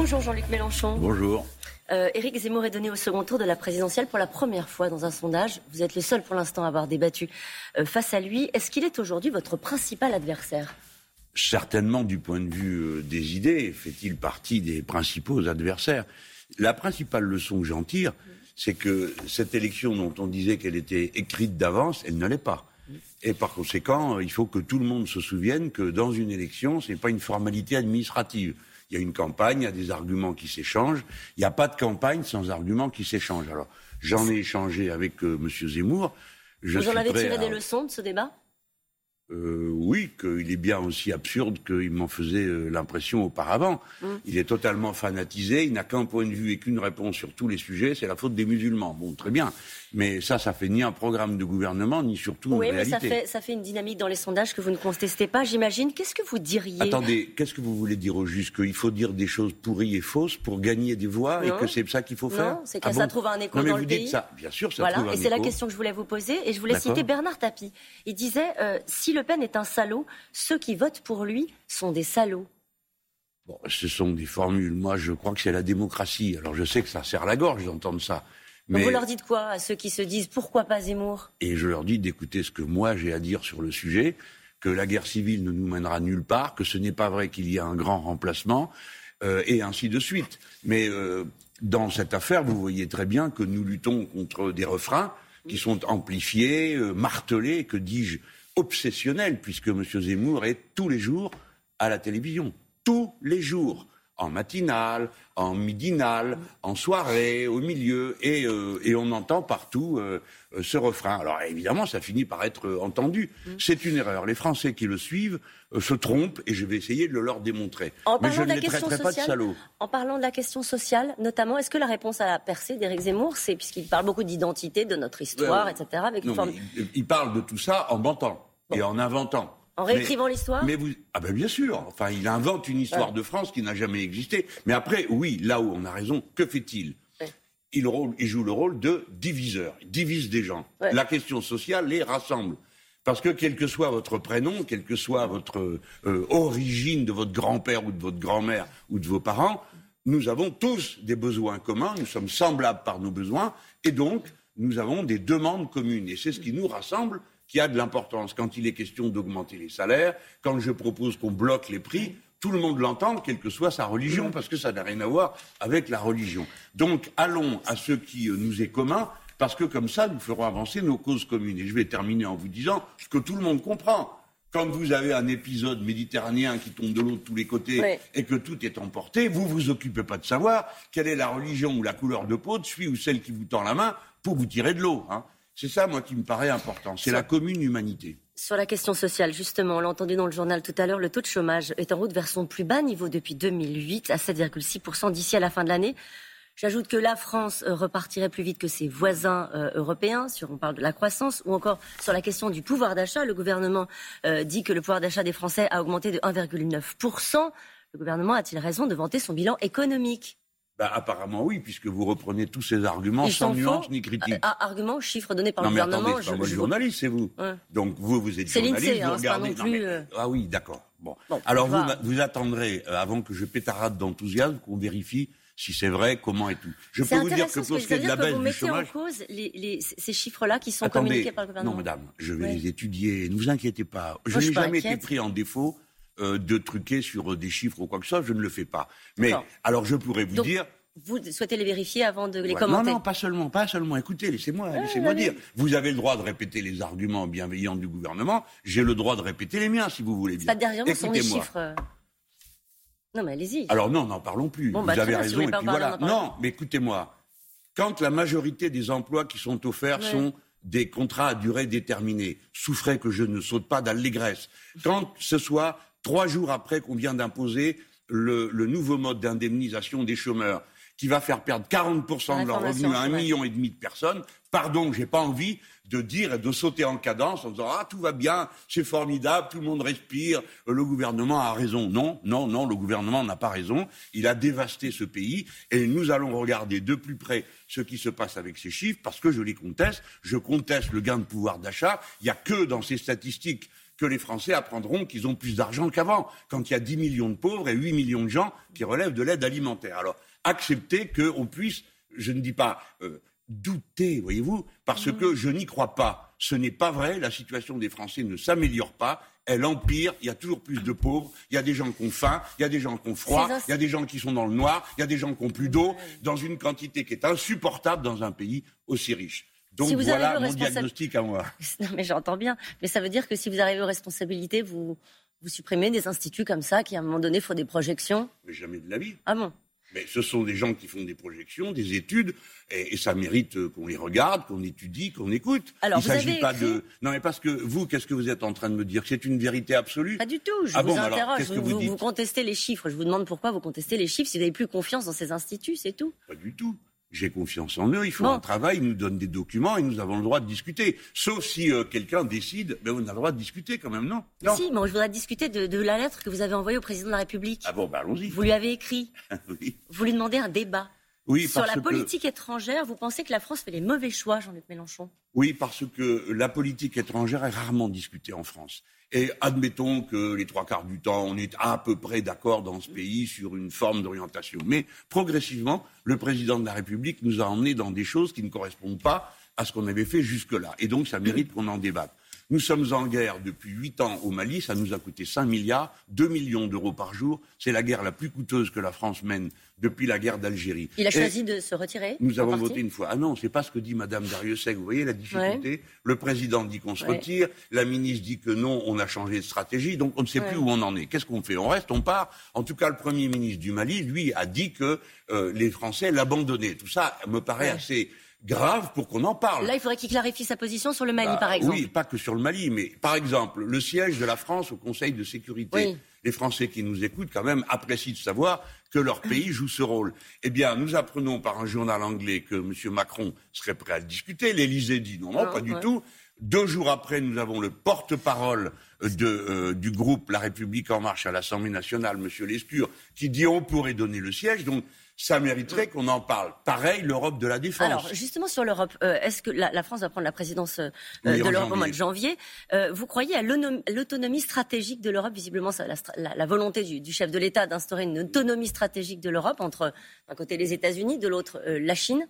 Bonjour Jean-Luc Mélenchon. Bonjour. Euh, Éric Zemmour est donné au second tour de la présidentielle pour la première fois dans un sondage. Vous êtes le seul pour l'instant à avoir débattu euh, face à lui. Est-ce qu'il est aujourd'hui votre principal adversaire? Certainement du point de vue euh, des idées, fait-il partie des principaux adversaires? La principale leçon que j'en tire, c'est que cette élection dont on disait qu'elle était écrite d'avance, elle ne l'est pas. Et par conséquent, il faut que tout le monde se souvienne que dans une élection, ce n'est pas une formalité administrative. Il y a une campagne, il y a des arguments qui s'échangent. Il n'y a pas de campagne sans arguments qui s'échangent. Alors, j'en ai échangé avec euh, M. Zemmour. Je Vous en avez tiré des leçons de ce débat? Euh, oui, qu'il est bien aussi absurde qu'il m'en faisait euh, l'impression auparavant. Mm. Il est totalement fanatisé, il n'a qu'un point de vue et qu'une réponse sur tous les sujets, c'est la faute des musulmans. Bon, très bien. Mais ça, ça fait ni un programme de gouvernement, ni surtout une réalité. Oui, mais ça fait, une dynamique dans les sondages que vous ne contestez pas, j'imagine. Qu'est-ce que vous diriez Attendez, qu'est-ce que vous voulez dire au juste? Qu'il faut dire des choses pourries et fausses pour gagner des voix et que c'est ça qu'il faut faire? Non, c'est que ah ça trouve un écho non, mais dans vous le dites pays. Ça. Bien sûr, ça voilà. trouve un et c'est la question que je voulais vous poser. Et je voulais citer Bernard Tapie. Il disait euh, si Le Pen est un salaud, ceux qui votent pour lui sont des salauds. Bon, ce sont des formules. Moi, je crois que c'est la démocratie. Alors, je sais que ça serre la gorge d'entendre ça. Vous leur dites quoi à ceux qui se disent pourquoi pas Zemmour? Et je leur dis d'écouter ce que moi j'ai à dire sur le sujet, que la guerre civile ne nous mènera nulle part, que ce n'est pas vrai qu'il y a un grand remplacement, euh, et ainsi de suite. Mais euh, dans cette affaire, vous voyez très bien que nous luttons contre des refrains qui sont amplifiés, euh, martelés, que dis-je, obsessionnels, puisque M. Zemmour est tous les jours à la télévision. Tous les jours en matinale, en midinale, en soirée, au milieu, et, euh, et on entend partout euh, euh, ce refrain. Alors évidemment, ça finit par être entendu. Mm. C'est une erreur. Les Français qui le suivent se trompent, et je vais essayer de le leur démontrer. En Mais je ne les traiterai pas de salauds. En parlant de la question sociale, notamment, est-ce que la réponse à la percée d'Éric Zemmour, c'est puisqu'il parle beaucoup d'identité, de notre histoire, etc. Avec non, il, parle de tout ça en mentant et en inventant. En réécrivant l'histoire Mais vous, ah ben bien sûr. Enfin, il invente une histoire de France qui n'a jamais existé. Mais après, oui, là où on a raison, que fait-il? Il, joue le rôle de diviseur. Il divise des gens. La question sociale les rassemble. Parce que quel que soit votre prénom, quelle que soit votre euh, origine de votre grand-père ou de votre grand-mère ou de vos parents, nous avons tous des besoins communs, nous sommes semblables par nos besoins, et donc nous avons des demandes communes. Et c'est ce qui nous rassemble qui a de l'importance. Quand il est question d'augmenter les salaires, quand je propose qu'on bloque les prix, tout le monde l'entend, quelle que soit sa religion, parce que ça n'a rien à voir avec la religion. Donc allons à ce qui euh, nous est commun, parce que comme ça, nous ferons avancer nos causes communes. Et je vais terminer en vous disant ce que tout le monde comprend. Quand vous avez un épisode méditerranéen qui tombe de l'eau de tous les côtés et que tout est emporté, vous vous occupez pas de savoir quelle est la religion ou la couleur de peau de celui ou celle qui vous tend la main pour vous tirer de l'eau. Hein. C'est ça, moi, qui me paraît important. C'est la commune humanité. Sur la question sociale, justement, on l'a entendu dans le journal tout à l'heure, le taux de chômage est en route vers son plus bas niveau depuis 2008, à 7,6% d'ici à la fin de l'année. J'ajoute que la France euh, repartirait plus vite que ses voisins euh, européens, sur on parle de la croissance, ou encore sur la question du pouvoir d'achat. Le gouvernement euh, dit que le pouvoir d'achat des Français a augmenté de 1,9%. Le gouvernement a-t-il raison de vanter son bilan économique? Bah, apparemment oui, puisque vous reprenez tous ces arguments sans nuance ni critique. Euh, arguments, chiffres donnés par le gouvernement. Non mais attendez, je, journaliste, c'est vous. Donc vous, vous êtes journaliste, vous hein, regardez. plus, euh, Ah oui, d'accord. Bon. Alors vous, vous attendrez, euh, avant que je pétarade d'enthousiasme, qu'on vérifie si c'est vrai, comment et tout. Je peux vous dire que pour ce qui est de la baisse du chômage... en cause les, les, ces chiffres-là qui sont communiqués par le gouvernement. Non, madame, je vais les étudier. Ne vous inquiétez pas. Je n'ai jamais été pris en défaut de truquer sur des chiffres ou quoi que ce soit. Je ne le fais pas. Mais alors, je pourrais vous dire vous souhaitez les vérifier avant de les commenter Non, non, pas seulement, pas seulement. Écoutez, laissez-moi, laissez-moi dire. Vous avez le droit de répéter les arguments bienveillants du gouvernement. J'ai le droit de répéter les miens, si vous voulez bien. Pas derrière moi, sont les chiffres. Non, mais allez-y. Alors non, n'en parlons plus. vous bah, avez raison. et puis voilà. Non, mais écoutez-moi. Quand la majorité des emplois qui sont offerts sont des contrats à durée déterminée, souffrez que je ne saute pas d'allégresse. Quand ce soit trois jours après qu'on vient d'imposer le, nouveau mode d'indemnisation des chômeurs, qui va faire perdre 40% de leurs revenus à un million et demi de personnes, pardon, j'ai pas envie de dire et de sauter en cadence en disant ah tout va bien, c'est formidable, tout le monde respire, le gouvernement a raison. Non, non, non, le gouvernement n'a pas raison. Il a dévasté ce pays et nous allons regarder de plus près ce qui se passe avec ces chiffres parce que je les conteste. Je conteste le gain de pouvoir d'achat. Il n'y a que dans ces statistiques que les Français apprendront qu'ils ont plus d'argent qu'avant, quand il y a 10 millions de pauvres et 8 millions de gens qui relèvent de l'aide alimentaire. Alors, accepter qu'on puisse, je ne dis pas euh, douter, voyez-vous, parce que je n'y crois pas. Ce n'est pas vrai, la situation des Français ne s'améliore pas, elle empire, il y a toujours plus de pauvres, il y a des gens qui ont faim, il y a des gens qui ont froid, il y a des gens qui sont dans le noir, il y a des gens qui ont plus d'eau, dans une quantité qui est insupportable dans un pays aussi riche. Donc voilà mon diagnostic à moi. Non mais j'entends bien, mais ça veut dire que si vous arrivez aux responsabilités, vous, vous supprimez des instituts comme ça qui à un moment donné font des projections Mais jamais de la vie. Ah bon? Mais ce sont des gens qui font des projections, des études, et, ça mérite euh, qu'on les regarde, qu'on étudie, qu'on écoute. Alors, Il ne s'agit pas de. Non, mais parce que vous, qu'est-ce que vous êtes en train de me dire? C'est une vérité absolue? Pas du tout. Je ah vous interroge. vous, vous contestez les chiffres. Je vous demande pourquoi vous contestez les chiffres. Si vous n'avez plus confiance dans ces instituts, c'est tout. Pas du tout. J'ai confiance en eux, ils font un travail, ils nous donnent des documents et nous avons le droit de discuter. Sauf si euh, quelqu'un décide, mais on a le droit de discuter quand même, non, non. Si, mais je voudrais discuter de, la lettre que vous avez envoyée au président de la République. Ah bon, bah allons-y. Vous lui avez écrit. oui. Vous lui demandez un débat. Oui, Sur la politique étrangère, vous pensez que la France fait les mauvais choix, Jean-Luc Mélenchon? Oui, parce que la politique étrangère est rarement discutée en France. Et admettons que les trois quarts du temps, on est à peu près d'accord dans ce pays sur une forme d'orientation. Mais progressivement, le président de la République nous a emmenés dans des choses qui ne correspondent pas à ce qu'on avait fait jusque-là. Et donc, ça mérite qu'on en débatte. Nous sommes en guerre depuis huit ans au Mali, ça nous a coûté 5 milliards, 2 millions d'euros par jour. C'est la guerre la plus coûteuse que la France mène depuis la guerre d'Algérie. Il a choisi de se retirer Nous avons voté une fois. Ah non, c'est pas ce que dit Madame Dariussec. Vous voyez la difficulté Le président dit qu'on se retire, la ministre dit que non, on a changé de stratégie, donc on ne sait plus où on en est. Qu'est-ce qu'on fait? On reste, on part. En tout cas, le Premier ministre du Mali, lui, a dit que euh, les Français l'abandonnaient. Tout ça me paraît assez grave pour qu'on en parle. Là, il faudrait qu'il clarifie sa position sur le Mali, bah, par exemple. Oui, pas que sur le Mali, mais par exemple, le siège de la France au Conseil de sécurité. Les Français qui nous écoutent, quand même, apprécient de savoir que leur pays joue ce rôle. Eh bien, nous apprenons par un journal anglais que M. Macron serait prêt à le discuter. L'Élysée dit non, non, pas du tout. Deux jours après, nous avons le porte-parole euh, du groupe La République en marche à l'Assemblée nationale, M. Lescure, qui dit on pourrait donner le siège. Donc, ça mériterait qu'on en parle. Pareil, l'Europe de la défense. Alors, justement, sur l'Europe, euh, est-ce que la, France va prendre la présidence euh, de l'Europe au mois de janvier euh, Vous croyez à l'autonomie stratégique de l'Europe? Visiblement, la, la, volonté du, du chef de l'État d'instaurer une autonomie stratégique de l'Europe entre, d'un côté, les États-Unis, de l'autre, la Chine?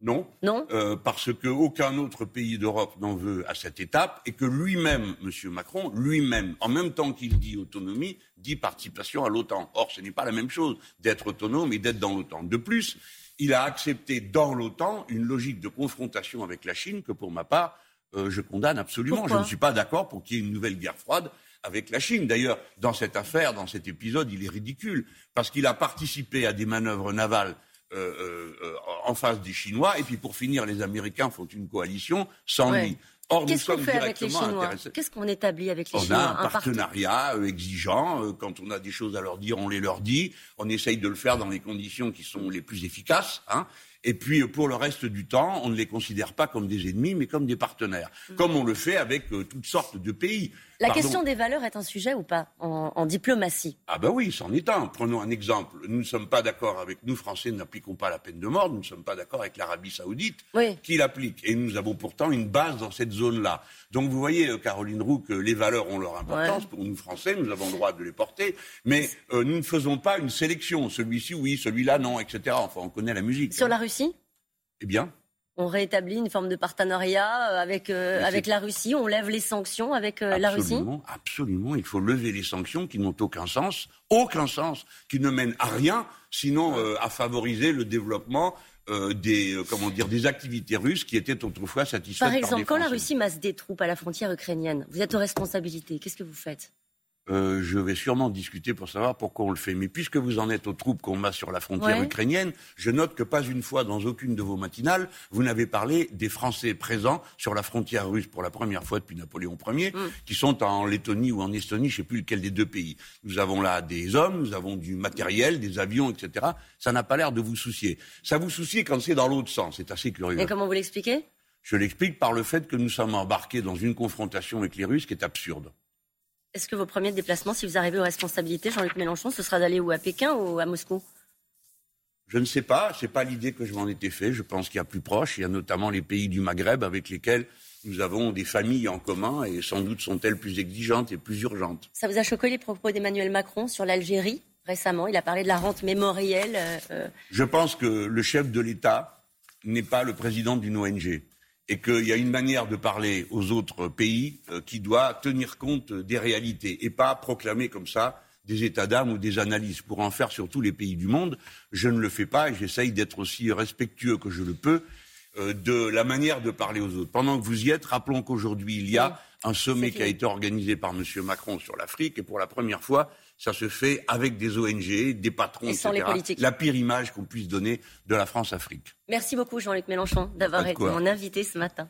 Non. Non. Euh, parce qu'aucun autre pays d'Europe n'en veut à cette étape et que lui-même, M. Macron, lui-même, en même temps qu'il dit autonomie, dit participation à l'OTAN. Or, ce n'est pas la même chose d'être autonome et d'être dans l'OTAN. De plus, il a accepté dans l'OTAN une logique de confrontation avec la Chine que, pour ma part, euh, je condamne absolument. je ne suis pas d'accord pour qu'il y ait une nouvelle guerre froide avec la Chine. D'ailleurs, dans cette affaire, dans cet épisode, il est ridicule parce qu'il a participé à des manœuvres navales euh, euh, en face des Chinois, et puis pour finir, les Américains font une coalition sans lui. Or, nous sommes directement intéressés. Qu'est-ce qu'on établit avec les Chinois On a un, partenariat euh, exigeant. Quand on a des choses à leur dire, on les leur dit. On essaye de le faire dans les conditions qui sont les plus efficaces. Hein. Et puis, pour le reste du temps, on ne les considère pas comme des ennemis, mais comme des partenaires. Mm. Comme on le fait avec toutes sortes de pays. La question des valeurs est un sujet ou pas en, diplomatie? Ah ben oui, c'en est un. Prenons un exemple. Nous ne sommes pas d'accord avec nous, Français, n'appliquons pas la peine de mort. Nous ne sommes pas d'accord avec l'Arabie saoudite qui l'applique. Et nous avons pourtant une base dans cette zone-là. Donc vous voyez, euh, Caroline Roux, que les valeurs ont leur importance. Pour nous, Français, nous avons le droit de les porter. Mais euh, nous ne faisons pas une sélection. Celui-ci, oui, celui-là, non, etc. Enfin, on connaît la musique. Sur la Russie? Eh bien on rétablit une forme de partenariat euh, avec, euh, avec la Russie, on lève les sanctions avec euh, la Russie. Absolument, il faut lever les sanctions qui n'ont aucun sens, aucun sens, qui ne mènent à rien, sinon à favoriser le développement des, comment dire, des activités russes qui étaient autrefois satisfaites par exemple, quand la Russie masse des troupes à la frontière ukrainienne, vous êtes aux responsabilités, qu'est-ce que vous faites? Euh, je vais sûrement discuter pour savoir pourquoi on le fait. Mais puisque vous en êtes aux troupes qu'on masse sur la frontière ukrainienne, je note que pas une fois dans aucune de vos matinales, vous n'avez parlé des Français présents sur la frontière russe pour la première fois depuis Napoléon Ier, mm. qui sont en Lettonie ou en Estonie, je ne sais plus lequel des deux pays. Nous avons là des hommes, nous avons du matériel, des avions, etc. Ça n'a pas l'air de vous soucier. Ça vous soucie quand c'est dans l'autre sens. C'est assez curieux. Et comment vous l'expliquez? Je l'explique par le fait que nous sommes embarqués dans une confrontation avec les Russes qui est absurde. Est-ce que vos premiers déplacements, si vous arrivez aux responsabilités, Jean-Luc Mélenchon, ce sera d'aller où? À Pékin ou à Moscou? Je ne sais pas, c'est pas l'idée que je m'en étais fait. Je pense qu'il y a plus proche. Il y a notamment les pays du Maghreb avec lesquels nous avons des familles en commun et sans doute sont-elles plus exigeantes et plus urgentes. Ça vous a choqué les propos d'Emmanuel Macron sur l'Algérie récemment? Il a parlé de la rente mémorielle. Euh, euh. Je pense que le chef de l'État n'est pas le président d'une ONG et qu'il y a une manière de parler aux autres pays euh, qui doit tenir compte des réalités et pas proclamer comme ça des états d'âme ou des analyses pour en faire sur tous les pays du monde. Je ne le fais pas et j'essaye d'être aussi respectueux que je le peux euh, de la manière de parler aux autres. Pendant que vous y êtes, rappelons qu'aujourd'hui, il y a un sommet qui a été organisé par M. Macron sur l'Afrique et pour la première fois, ça se fait avec des ONG, des patrons, etc. La pire image qu'on puisse donner de la France-Afrique. Merci beaucoup Jean-Luc Mélenchon d'avoir été mon invité ce matin.